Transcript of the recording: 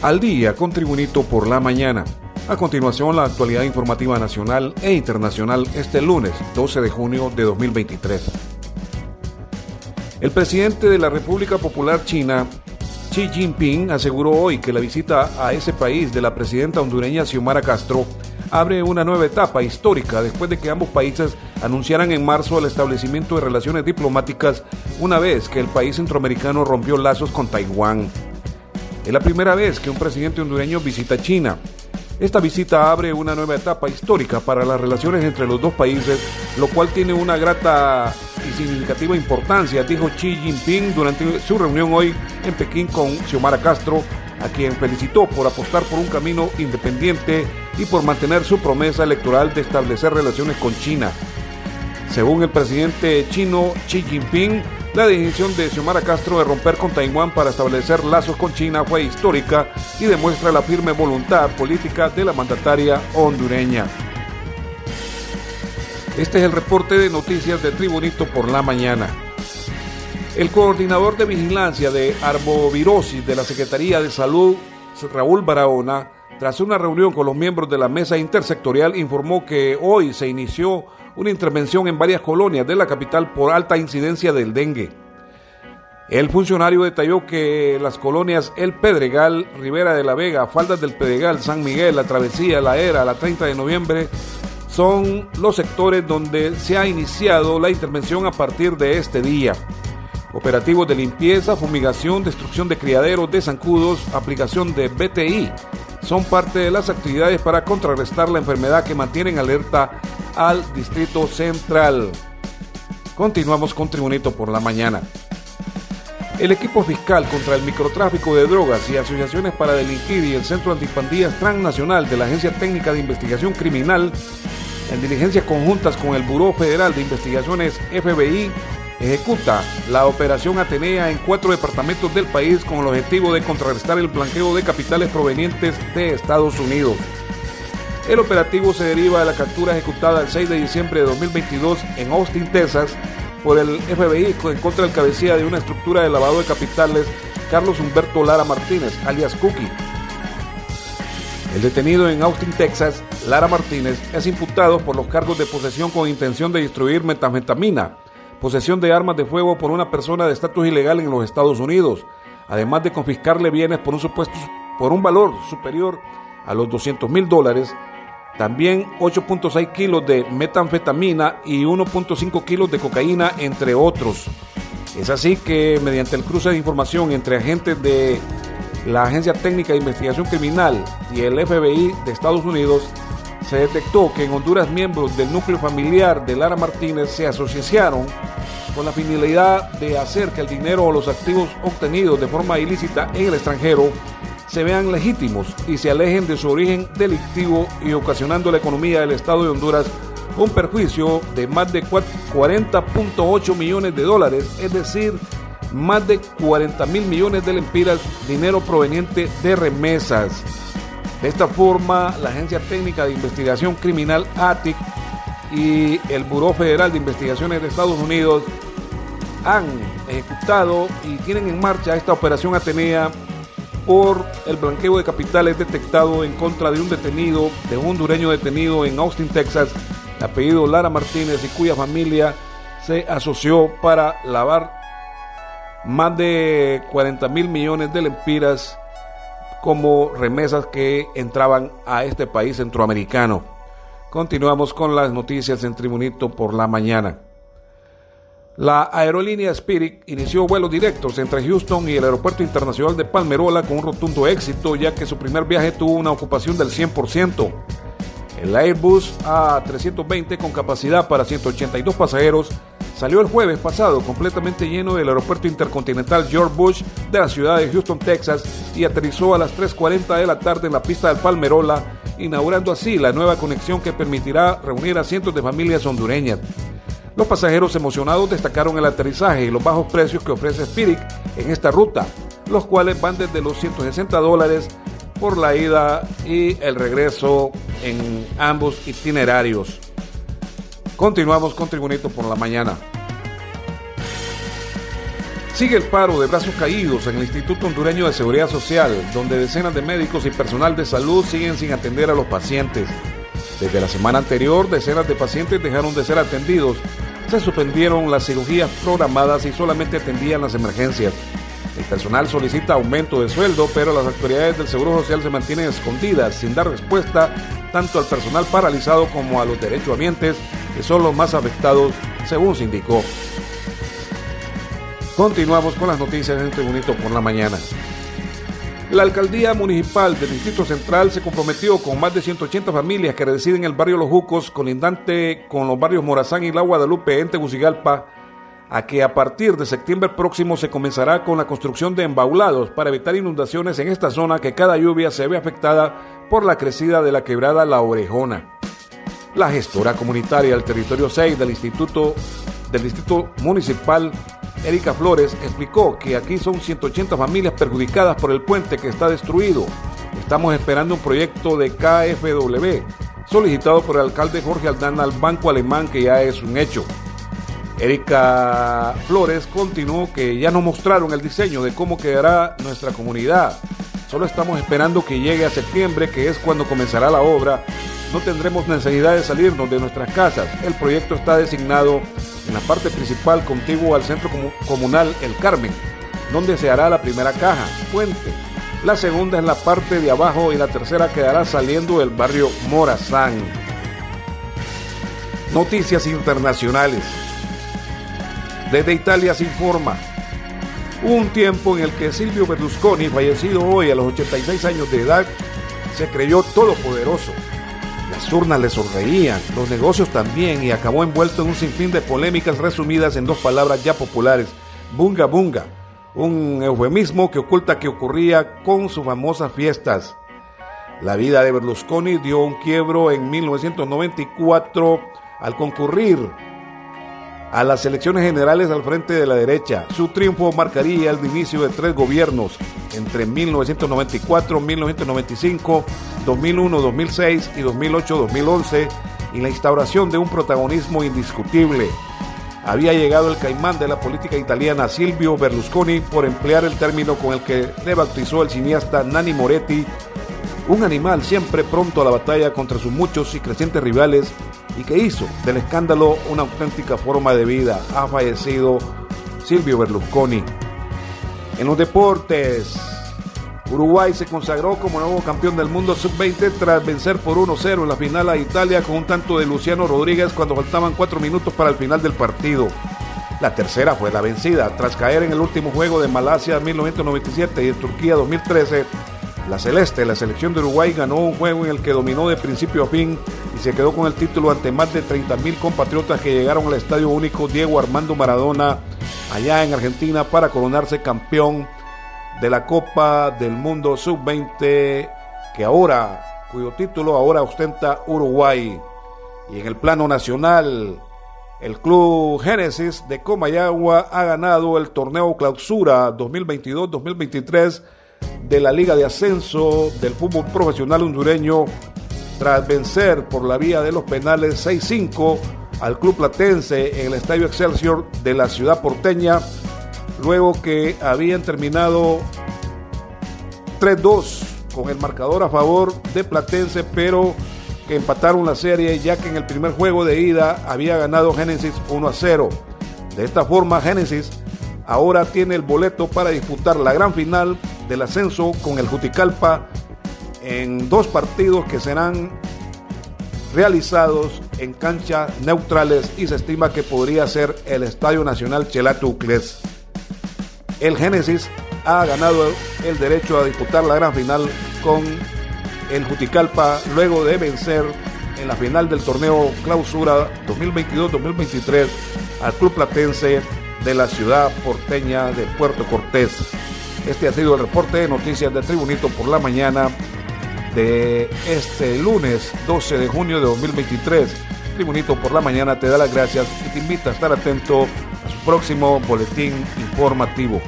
Al día con Tribunito por la mañana. A continuación, la actualidad informativa nacional e internacional este lunes 12 de junio de 2023. El presidente de la República Popular China, Xi Jinping, aseguró hoy que la visita a ese país de la presidenta hondureña Xiomara Castro abre una nueva etapa histórica después de que ambos países anunciaran en marzo el establecimiento de relaciones diplomáticas una vez que el país centroamericano rompió lazos con Taiwán. Es la primera vez que un presidente hondureño visita China. Esta visita abre una nueva etapa histórica para las relaciones entre los dos países, lo cual tiene una grata y significativa importancia, dijo Xi Jinping durante su reunión hoy en Pekín con Xiomara Castro, a quien felicitó por apostar por un camino independiente y por mantener su promesa electoral de establecer relaciones con China. Según el presidente chino Xi Jinping, la decisión de Xiomara Castro de romper con Taiwán para establecer lazos con China fue histórica y demuestra la firme voluntad política de la mandataria hondureña. Este es el reporte de noticias de Tribunito por la mañana. El coordinador de vigilancia de arbovirosis de la Secretaría de Salud, Raúl Barahona, tras una reunión con los miembros de la mesa intersectorial, informó que hoy se inició una intervención en varias colonias de la capital por alta incidencia del dengue. El funcionario detalló que las colonias El Pedregal, Rivera de la Vega, Faldas del Pedregal, San Miguel, La Travesía, La Era, la 30 de noviembre, son los sectores donde se ha iniciado la intervención a partir de este día. Operativos de limpieza, fumigación, destrucción de criaderos de zancudos, aplicación de BTI, son parte de las actividades para contrarrestar la enfermedad que mantienen alerta al Distrito Central. Continuamos con Tribunito por la mañana. El equipo fiscal contra el microtráfico de drogas y asociaciones para delinquir y el Centro Antipandillas Transnacional de la Agencia Técnica de Investigación Criminal, en diligencias conjuntas con el Buró Federal de Investigaciones FBI, ejecuta la operación Atenea en cuatro departamentos del país con el objetivo de contrarrestar el blanqueo de capitales provenientes de Estados Unidos. El operativo se deriva de la captura ejecutada el 6 de diciembre de 2022 en Austin, Texas, por el FBI en contra del cabecilla de una estructura de lavado de capitales, Carlos Humberto Lara Martínez, alias Cookie. El detenido en Austin, Texas, Lara Martínez, es imputado por los cargos de posesión con intención de distribuir metanfetamina, posesión de armas de fuego por una persona de estatus ilegal en los Estados Unidos, además de confiscarle bienes por un supuesto por un valor superior a los 200 mil dólares, también 8.6 kilos de metanfetamina y 1.5 kilos de cocaína, entre otros. Es así que mediante el cruce de información entre agentes de la Agencia Técnica de Investigación Criminal y el FBI de Estados Unidos, se detectó que en Honduras miembros del núcleo familiar de Lara Martínez se asociaron con la finalidad de hacer que el dinero o los activos obtenidos de forma ilícita en el extranjero se vean legítimos y se alejen de su origen delictivo y ocasionando a la economía del Estado de Honduras un perjuicio de más de 40.8 millones de dólares, es decir, más de 40 mil millones de lempiras, dinero proveniente de remesas. De esta forma, la Agencia Técnica de Investigación Criminal ATIC y el Buró Federal de Investigaciones de Estados Unidos han ejecutado y tienen en marcha esta operación Atenea por el blanqueo de capitales detectado en contra de un detenido, de un hondureño detenido en Austin, Texas, apellido Lara Martínez y cuya familia se asoció para lavar más de 40 mil millones de lempiras como remesas que entraban a este país centroamericano. Continuamos con las noticias en Tribunito por la mañana. La aerolínea Spirit inició vuelos directos entre Houston y el Aeropuerto Internacional de Palmerola con un rotundo éxito, ya que su primer viaje tuvo una ocupación del 100%. El Airbus A320 con capacidad para 182 pasajeros salió el jueves pasado completamente lleno del aeropuerto intercontinental George Bush de la ciudad de Houston, Texas, y aterrizó a las 3.40 de la tarde en la pista del Palmerola, inaugurando así la nueva conexión que permitirá reunir a cientos de familias hondureñas. Los pasajeros emocionados destacaron el aterrizaje y los bajos precios que ofrece Spirit en esta ruta, los cuales van desde los 160 dólares por la ida y el regreso en ambos itinerarios. Continuamos con Tribunito por la mañana. Sigue el paro de brazos caídos en el Instituto Hondureño de Seguridad Social, donde decenas de médicos y personal de salud siguen sin atender a los pacientes. Desde la semana anterior, decenas de pacientes dejaron de ser atendidos. Se suspendieron las cirugías programadas y solamente atendían las emergencias. El personal solicita aumento de sueldo, pero las autoridades del Seguro Social se mantienen escondidas sin dar respuesta tanto al personal paralizado como a los derechohabientes que son los más afectados, según se indicó. Continuamos con las noticias en Tribunito por la mañana. La alcaldía municipal del Distrito Central se comprometió con más de 180 familias que residen en el barrio Los Jucos, colindante con los barrios Morazán y La Guadalupe en Tegucigalpa, a que a partir de septiembre próximo se comenzará con la construcción de embaulados para evitar inundaciones en esta zona que cada lluvia se ve afectada por la crecida de la quebrada La Orejona. La gestora comunitaria del territorio 6 del Instituto del Distrito Municipal, Erika Flores, explicó que aquí son 180 familias perjudicadas por el puente que está destruido. Estamos esperando un proyecto de KFW solicitado por el alcalde Jorge Aldana al Banco Alemán que ya es un hecho. Erika Flores continuó que ya nos mostraron el diseño de cómo quedará nuestra comunidad. Solo estamos esperando que llegue a septiembre, que es cuando comenzará la obra. No tendremos necesidad de salirnos de nuestras casas. El proyecto está designado en la parte principal contiguo al centro comunal El Carmen, donde se hará la primera caja, puente. La segunda en la parte de abajo y la tercera quedará saliendo del barrio Morazán. Noticias internacionales. Desde Italia se informa. Hubo un tiempo en el que Silvio Berlusconi, fallecido hoy a los 86 años de edad, se creyó todopoderoso. Las urnas le sonreían, los negocios también, y acabó envuelto en un sinfín de polémicas resumidas en dos palabras ya populares: bunga bunga, un eufemismo que oculta que ocurría con sus famosas fiestas. La vida de Berlusconi dio un quiebro en 1994 al concurrir a las elecciones generales al frente de la derecha. Su triunfo marcaría el inicio de tres gobiernos entre 1994, 1995, 2001, 2006 y 2008, 2011 y la instauración de un protagonismo indiscutible. Había llegado el caimán de la política italiana Silvio Berlusconi por emplear el término con el que le bautizó el cineasta Nanni Moretti, un animal siempre pronto a la batalla contra sus muchos y crecientes rivales y que hizo del escándalo una auténtica forma de vida. Ha fallecido Silvio Berlusconi. En los deportes, Uruguay se consagró como nuevo campeón del mundo sub-20 tras vencer por 1-0 en la final a Italia con un tanto de Luciano Rodríguez cuando faltaban cuatro minutos para el final del partido. La tercera fue la vencida tras caer en el último juego de Malasia 1997 y de Turquía 2013 la Celeste, la selección de Uruguay, ganó un juego en el que dominó de principio a fin y se quedó con el título ante más de 30.000 compatriotas que llegaron al Estadio Único Diego Armando Maradona allá en Argentina para coronarse campeón de la Copa del Mundo Sub-20 que ahora, cuyo título ahora ostenta Uruguay. Y en el plano nacional, el Club Génesis de Comayagua ha ganado el torneo Clausura 2022-2023 de la Liga de Ascenso del Fútbol Profesional Hondureño tras vencer por la vía de los penales 6-5 al Club Platense en el Estadio Excelsior de la ciudad porteña, luego que habían terminado 3-2 con el marcador a favor de Platense, pero que empataron la serie ya que en el primer juego de ida había ganado Génesis 1-0. De esta forma, Génesis ahora tiene el boleto para disputar la gran final del ascenso con el Juticalpa en dos partidos que serán realizados en canchas neutrales y se estima que podría ser el Estadio Nacional Chelatucles. El Génesis ha ganado el derecho a disputar la gran final con el Juticalpa luego de vencer en la final del torneo Clausura 2022-2023 al Club Platense de la ciudad porteña de Puerto Cortés. Este ha sido el reporte de noticias de Tribunito por la mañana de este lunes 12 de junio de 2023. Tribunito por la mañana te da las gracias y te invita a estar atento próximo boletín informativo.